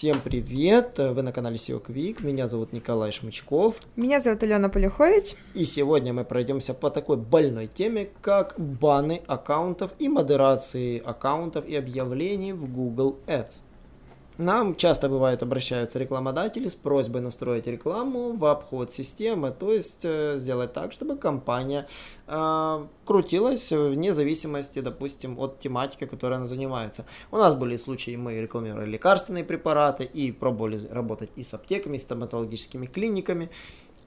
Всем привет! Вы на канале SEO Quick. Меня зовут Николай Шмычков. Меня зовут Алена Полюхович. И сегодня мы пройдемся по такой больной теме, как баны аккаунтов и модерации аккаунтов и объявлений в Google Ads. Нам часто бывает обращаются рекламодатели с просьбой настроить рекламу в обход системы, то есть э, сделать так, чтобы компания э, крутилась вне зависимости, допустим, от тематики, которой она занимается. У нас были случаи, мы рекламировали лекарственные препараты и пробовали работать и с аптеками, и с стоматологическими клиниками.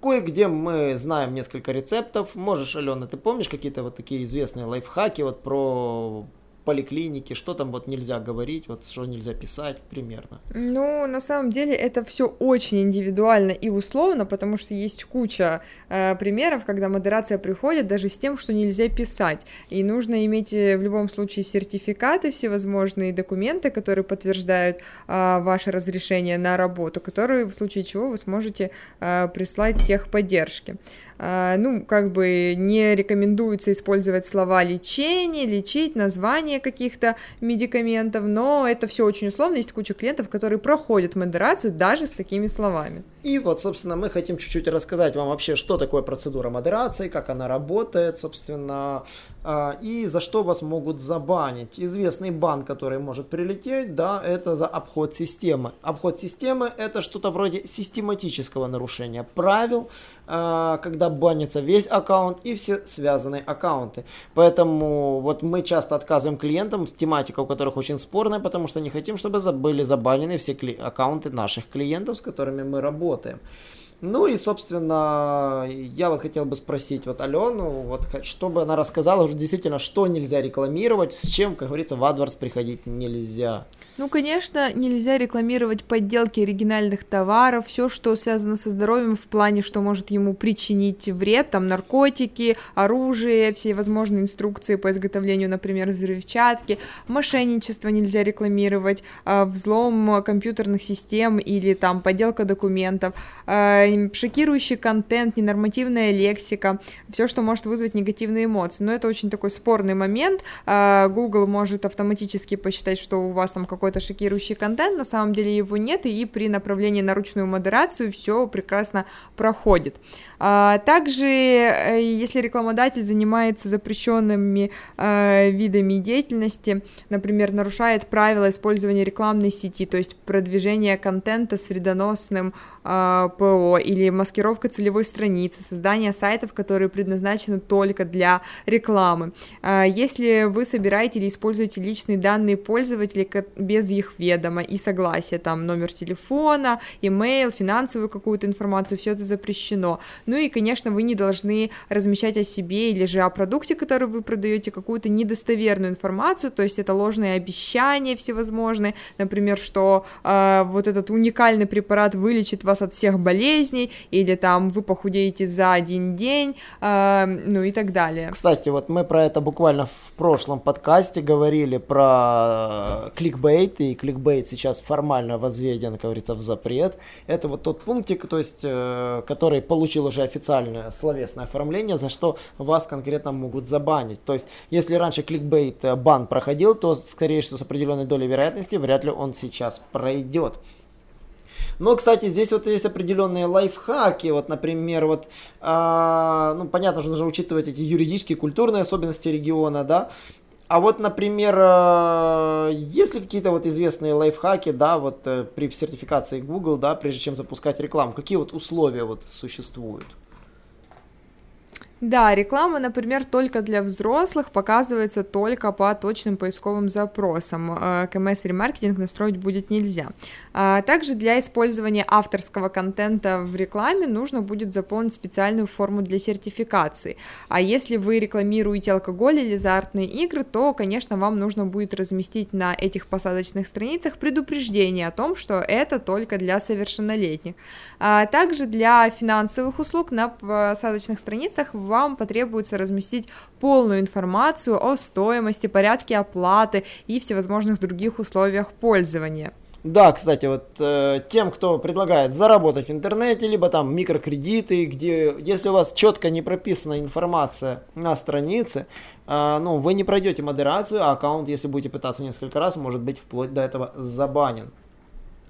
Кое-где мы знаем несколько рецептов. Можешь, Алена, ты помнишь какие-то вот такие известные лайфхаки вот про поликлинике, что там вот нельзя говорить, вот что нельзя писать примерно? Ну, на самом деле это все очень индивидуально и условно, потому что есть куча э, примеров, когда модерация приходит даже с тем, что нельзя писать, и нужно иметь э, в любом случае сертификаты, всевозможные документы, которые подтверждают э, ваше разрешение на работу, которые в случае чего вы сможете э, прислать техподдержки. А, ну, как бы не рекомендуется использовать слова лечение, лечить, название каких-то медикаментов, но это все очень условно, есть куча клиентов, которые проходят модерацию даже с такими словами. И вот, собственно, мы хотим чуть-чуть рассказать вам вообще, что такое процедура модерации, как она работает, собственно, а, и за что вас могут забанить. Известный бан, который может прилететь, да, это за обход системы. Обход системы это что-то вроде систематического нарушения правил, когда банится весь аккаунт и все связанные аккаунты. Поэтому вот мы часто отказываем клиентам с тематикой, у которых очень спорная, потому что не хотим, чтобы были забанены все аккаунты наших клиентов, с которыми мы работаем. Ну и, собственно, я вот хотел бы спросить вот Алену, вот чтобы она рассказала уже действительно, что нельзя рекламировать, с чем, как говорится, в AdWords приходить нельзя. Ну, конечно, нельзя рекламировать подделки оригинальных товаров, все, что связано со здоровьем в плане, что может ему причинить вред, там наркотики, оружие, все возможные инструкции по изготовлению, например, взрывчатки, мошенничество нельзя рекламировать, а, взлом компьютерных систем или там подделка документов, а, шокирующий контент, ненормативная лексика, все, что может вызвать негативные эмоции. Но это очень такой спорный момент. А, Google может автоматически посчитать, что у вас там какой какой-то шокирующий контент, на самом деле его нет, и при направлении на ручную модерацию все прекрасно проходит. А, также, э, если рекламодатель занимается запрещенными а, видами деятельности, например, нарушает правила использования рекламной сети, то есть продвижение контента с вредоносным а, ПО или маскировка целевой страницы, создание сайтов, которые предназначены только для рекламы. Если вы собираете или используете личные данные пользователей без их ведома и согласия, там номер телефона, имейл, финансовую какую-то информацию, все это запрещено. Ну и, конечно, вы не должны размещать о себе или же о продукте, который вы продаете, какую-то недостоверную информацию, то есть это ложные обещания всевозможные, например, что э, вот этот уникальный препарат вылечит вас от всех болезней, или там вы похудеете за один день, э, ну и так далее. Кстати, вот мы про это буквально в прошлом подкасте говорили про кликбейт, кликбейт, и кликбейт сейчас формально возведен, как говорится, в запрет. Это вот тот пунктик, то есть, э, который получил уже официальное словесное оформление, за что вас конкретно могут забанить. То есть, если раньше кликбейт э, бан проходил, то, скорее всего, с определенной долей вероятности, вряд ли он сейчас пройдет. Но, кстати, здесь вот есть определенные лайфхаки. Вот, например, вот, а, ну, понятно, что нужно учитывать эти юридические, культурные особенности региона, да. А вот, например, э, есть ли какие-то вот известные лайфхаки, да, вот э, при сертификации Google, да, прежде чем запускать рекламу, какие вот условия вот существуют? Да, реклама, например, только для взрослых показывается только по точным поисковым запросам. Э, КМС-ремаркетинг настроить будет нельзя. А также для использования авторского контента в рекламе нужно будет заполнить специальную форму для сертификации. А если вы рекламируете алкоголь или азартные игры, то, конечно, вам нужно будет разместить на этих посадочных страницах предупреждение о том, что это только для совершеннолетних. А также для финансовых услуг на посадочных страницах в вам потребуется разместить полную информацию о стоимости, порядке оплаты и всевозможных других условиях пользования. Да, кстати, вот э, тем, кто предлагает заработать в интернете, либо там микрокредиты, где, если у вас четко не прописана информация на странице, э, ну, вы не пройдете модерацию, а аккаунт, если будете пытаться несколько раз, может быть вплоть до этого забанен.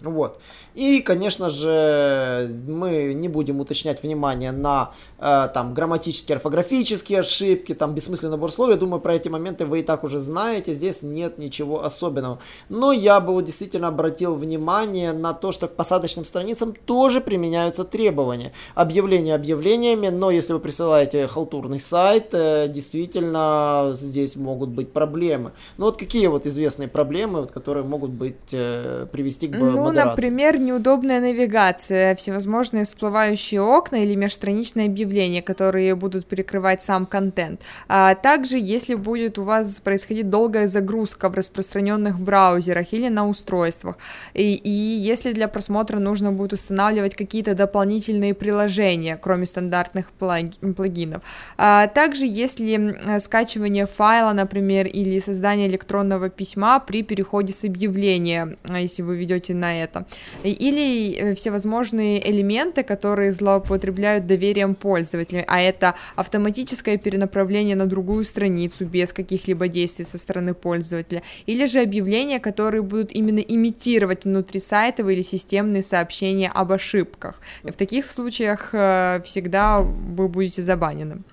Вот. И, конечно же, мы не будем уточнять внимание на э, там грамматические, орфографические ошибки, там бессмысленный набор слов. Я думаю, про эти моменты вы и так уже знаете. Здесь нет ничего особенного. Но я бы вот действительно обратил внимание на то, что к посадочным страницам тоже применяются требования. Объявления объявлениями, но если вы присылаете халтурный сайт, э, действительно здесь могут быть проблемы. Ну вот какие вот известные проблемы, вот, которые могут быть э, привести к ну? Например, неудобная навигация, всевозможные всплывающие окна или межстраничные объявления, которые будут перекрывать сам контент. А также, если будет у вас происходить долгая загрузка в распространенных браузерах или на устройствах, и, и если для просмотра нужно будет устанавливать какие-то дополнительные приложения, кроме стандартных плагинов. А также, если скачивание файла, например, или создание электронного письма при переходе с объявления, а если вы ведете на это. Или э, всевозможные элементы, которые злоупотребляют доверием пользователя, а это автоматическое перенаправление на другую страницу без каких-либо действий со стороны пользователя, или же объявления, которые будут именно имитировать внутрисайтовые или системные сообщения об ошибках. В таких случаях э, всегда вы будете забанены.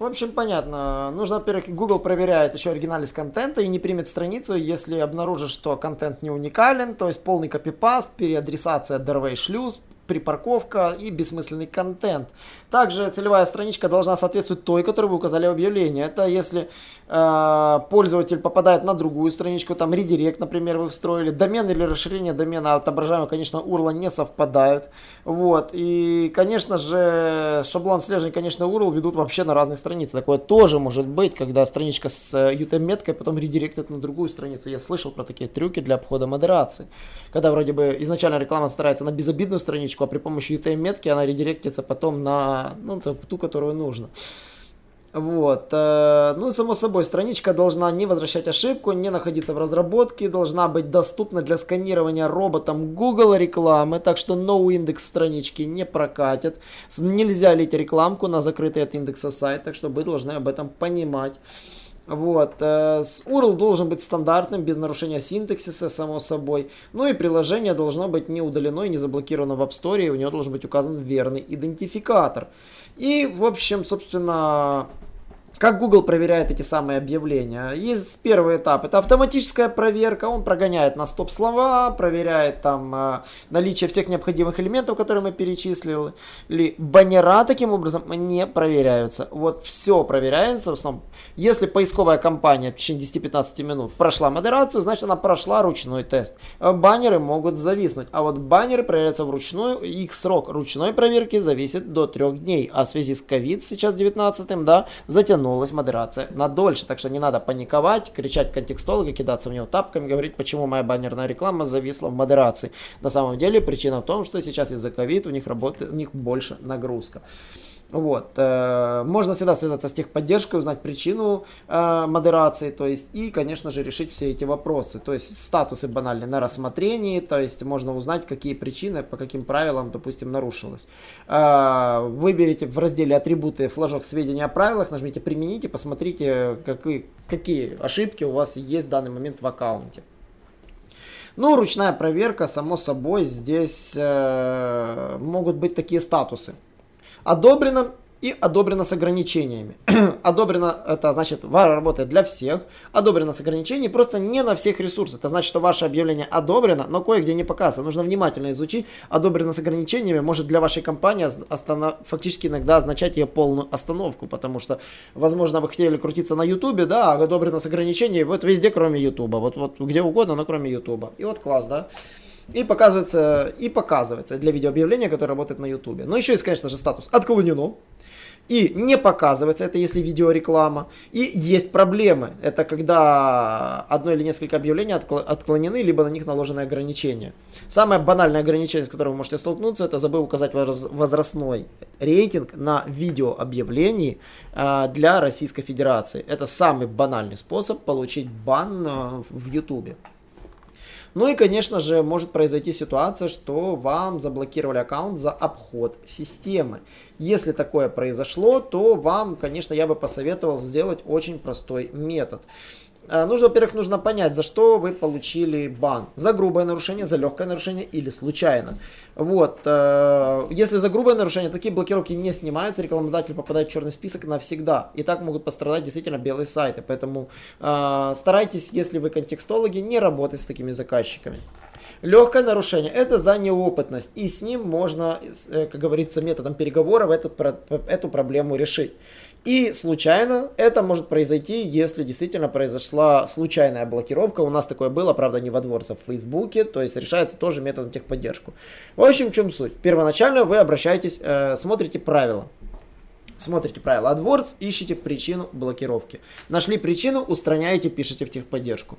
В общем, понятно. Нужно, во-первых, Google проверяет еще оригинальность контента и не примет страницу, если обнаружит, что контент не уникален, то есть полный копипаст, переадресация Doorway шлюз, припарковка и бессмысленный контент. Также целевая страничка должна соответствовать той, которую вы указали в объявлении. Это если э, пользователь попадает на другую страничку, там редирект, например, вы встроили, домен или расширение домена отображаемого, конечно, URL не совпадают. Вот. И, конечно же, шаблон слежения, конечно, URL ведут вообще на разные страницы. Такое тоже может быть, когда страничка с UTM-меткой потом редиректит на другую страницу. Я слышал про такие трюки для обхода модерации. Когда вроде бы изначально реклама старается на безобидную страничку, а при помощи UTM-метки она редиректится потом на ну, ту, которую нужно. Вот. Э, ну, само собой, страничка должна не возвращать ошибку, не находиться в разработке, должна быть доступна для сканирования роботом Google рекламы, так что no-индекс странички не прокатит. Нельзя лить рекламку на закрытый от индекса сайт, так что вы должны об этом понимать. Вот. Э, URL должен быть стандартным, без нарушения синтаксиса, само собой. Ну и приложение должно быть не удалено и не заблокировано в App Store, и у него должен быть указан верный идентификатор. И, в общем, собственно, как Google проверяет эти самые объявления? Есть первый этап, это автоматическая проверка, он прогоняет на стоп-слова, проверяет там э, наличие всех необходимых элементов, которые мы перечислили. Баннера таким образом не проверяются. Вот все проверяется в основном. Если поисковая компания в течение 10-15 минут прошла модерацию, значит она прошла ручной тест. Баннеры могут зависнуть, а вот баннеры проверяются вручную, их срок ручной проверки зависит до 3 дней. А в связи с COVID сейчас 19 да, затянул затянулась модерация на дольше, так что не надо паниковать, кричать контекстолога, кидаться в него тапками, говорить, почему моя баннерная реклама зависла в модерации. На самом деле причина в том, что сейчас из-за ковид у них работает, у них больше нагрузка. Вот. Э, можно всегда связаться с техподдержкой, узнать причину э, модерации, то есть, и, конечно же, решить все эти вопросы. То есть, статусы банальные на рассмотрении, то есть, можно узнать, какие причины, по каким правилам, допустим, нарушилось. Э, выберите в разделе атрибуты флажок сведения о правилах, нажмите применить и посмотрите, какие, какие ошибки у вас есть в данный момент в аккаунте. Ну, ручная проверка, само собой, здесь э, могут быть такие статусы одобрено и одобрено с ограничениями. одобрено, это значит, работает для всех, одобрено с ограничениями, просто не на всех ресурсах. Это значит, что ваше объявление одобрено, но кое-где не показано. Нужно внимательно изучить. Одобрено с ограничениями может для вашей компании останов... фактически иногда означать ее полную остановку, потому что, возможно, вы хотели крутиться на Ютубе, да, а одобрено с ограничениями, вот везде, кроме Ютуба, вот, вот где угодно, но кроме Ютуба. И вот класс, да. И показывается, и показывается для видеообъявления, которое работает на YouTube. Но еще есть, конечно же, статус отклонено. и не показывается, это если видеореклама. И есть проблемы, это когда одно или несколько объявлений отклонены, либо на них наложены ограничения. Самое банальное ограничение, с которым вы можете столкнуться, это забыл указать возрастной рейтинг на видеообъявлений э, для Российской Федерации. Это самый банальный способ получить бан э, в YouTube. Ну и, конечно же, может произойти ситуация, что вам заблокировали аккаунт за обход системы. Если такое произошло, то вам, конечно, я бы посоветовал сделать очень простой метод. А, нужно, во-первых, нужно понять, за что вы получили бан. За грубое нарушение, за легкое нарушение или случайно. Вот. Э, если за грубое нарушение, такие блокировки не снимаются, рекламодатель попадает в черный список навсегда. И так могут пострадать действительно белые сайты. Поэтому э, старайтесь, если вы контекстологи, не работать с такими заказчиками. Легкое нарушение – это за неопытность, и с ним можно, э, как говорится, методом переговоров эту, эту проблему решить. И случайно это может произойти, если действительно произошла случайная блокировка. У нас такое было, правда, не во дворце, а в Фейсбуке. То есть решается тоже методом техподдержку. В общем, в чем суть? Первоначально вы обращаетесь, э, смотрите правила. Смотрите правила AdWords, ищите причину блокировки. Нашли причину, устраняете, пишите в техподдержку.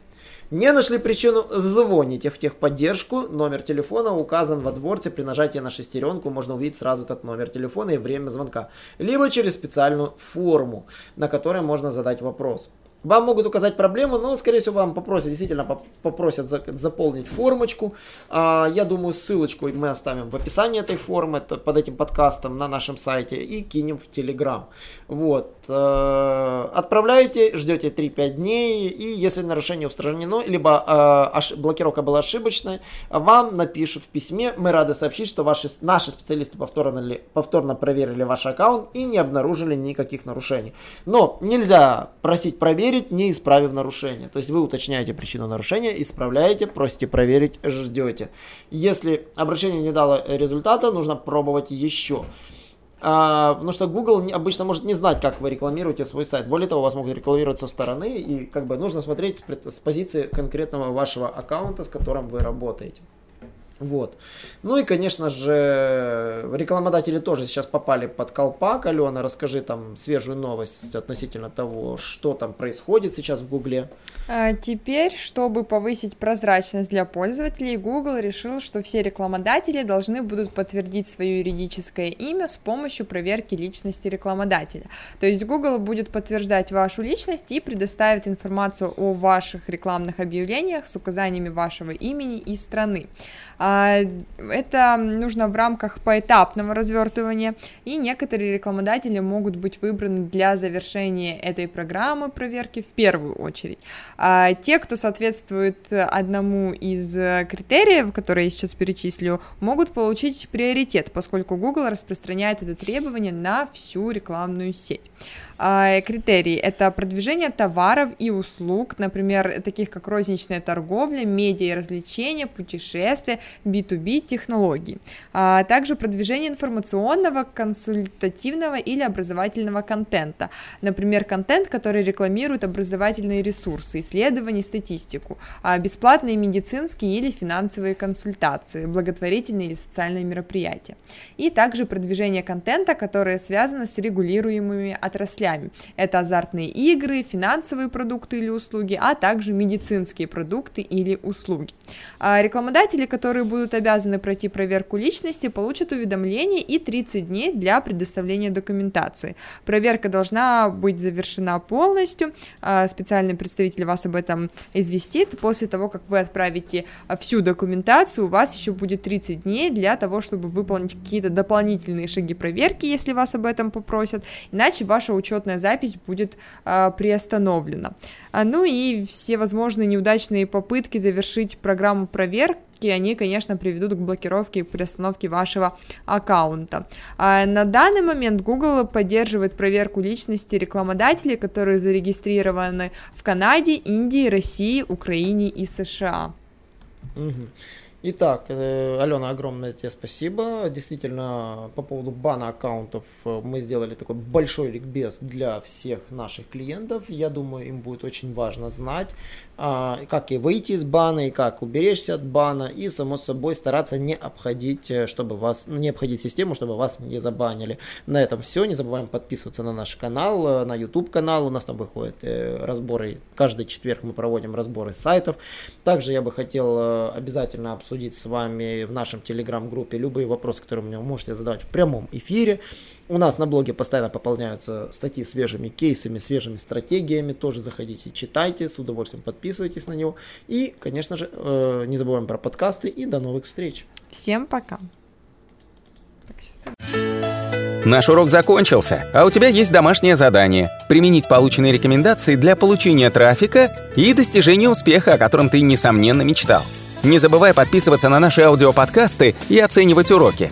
Не нашли причину, звоните в техподдержку. Номер телефона указан во дворце. При нажатии на шестеренку можно увидеть сразу этот номер телефона и время звонка. Либо через специальную форму, на которой можно задать вопрос. Вам могут указать проблему, но, скорее всего, вам попросят, действительно попросят заполнить формочку. А, я думаю, ссылочку мы оставим в описании этой формы, под этим подкастом на нашем сайте и кинем в Телеграм. Вот. Э, отправляете, ждете 3-5 дней, и если нарушение устранено, либо э, блокировка была ошибочной, вам напишут в письме, мы рады сообщить, что ваши, наши специалисты повторно, повторно проверили ваш аккаунт и не обнаружили никаких нарушений. Но нельзя просить проверить, не исправив нарушение. То есть вы уточняете причину нарушения, исправляете, просите проверить, ждете. Если обращение не дало результата, нужно пробовать еще. А, потому что Google обычно может не знать, как вы рекламируете свой сайт. Более того, вас могут рекламировать со стороны, и как бы нужно смотреть с, позиции конкретного вашего аккаунта, с которым вы работаете. Вот. Ну и, конечно же, рекламодатели тоже сейчас попали под колпак. Алена, расскажи там свежую новость относительно того, что там происходит сейчас в Гугле. А теперь, чтобы повысить прозрачность для пользователей, Google решил, что все рекламодатели должны будут подтвердить свое юридическое имя с помощью проверки личности рекламодателя. То есть Google будет подтверждать вашу личность и предоставит информацию о ваших рекламных объявлениях с указаниями вашего имени и страны. А, это нужно в рамках поэтапного развертывания, и некоторые рекламодатели могут быть выбраны для завершения этой программы проверки в первую очередь. А те, кто соответствует одному из критериев, которые я сейчас перечислю, могут получить приоритет, поскольку Google распространяет это требование на всю рекламную сеть. А, критерии – это продвижение товаров и услуг, например, таких как розничная торговля, медиа и развлечения, путешествия, B2B технологий. А также продвижение информационного, консультативного или образовательного контента, например, контент, который рекламирует образовательные ресурсы, исследования, статистику, а бесплатные медицинские или финансовые консультации, благотворительные или социальные мероприятия. И также продвижение контента, которое связано с регулируемыми отраслями. Это азартные игры, финансовые продукты или услуги, а также медицинские продукты или услуги. А рекламодатели, которые будут обязаны пройти проверку личности, получат уведомление и 30 дней для предоставления документации. Проверка должна быть завершена полностью, а специальный представитель вас об этом известит. После того, как вы отправите всю документацию, у вас еще будет 30 дней для того, чтобы выполнить какие-то дополнительные шаги проверки, если вас об этом попросят, иначе ваша учетная запись будет а, приостановлена. А, ну и все возможные неудачные попытки завершить программу проверки они, конечно, приведут к блокировке и приостановке вашего аккаунта. А на данный момент Google поддерживает проверку личности рекламодателей, которые зарегистрированы в Канаде, Индии, России, Украине и США. Угу. Итак, э, Алена, огромное тебе спасибо. Действительно, по поводу бана аккаунтов э, мы сделали такой большой ликбез для всех наших клиентов. Я думаю, им будет очень важно знать, как и выйти из бана, и как уберечься от бана, и, само собой, стараться не обходить, э, чтобы вас, ну, не обходить систему, чтобы вас не забанили. На этом все. Не забываем подписываться на наш канал, на YouTube канал. У нас там выходят разборы. Каждый четверг мы проводим разборы сайтов. Также я бы хотел обязательно обсудить с вами в нашем телеграм-группе любые вопросы, которые вы можете задавать в прямом эфире. У нас на блоге постоянно пополняются статьи свежими кейсами, свежими стратегиями. Тоже заходите, читайте, с удовольствием подписывайтесь на него. И, конечно же, э, не забываем про подкасты и до новых встреч. Всем пока. Наш урок закончился, а у тебя есть домашнее задание – применить полученные рекомендации для получения трафика и достижения успеха, о котором ты, несомненно, мечтал. Не забывай подписываться на наши аудиоподкасты и оценивать уроки.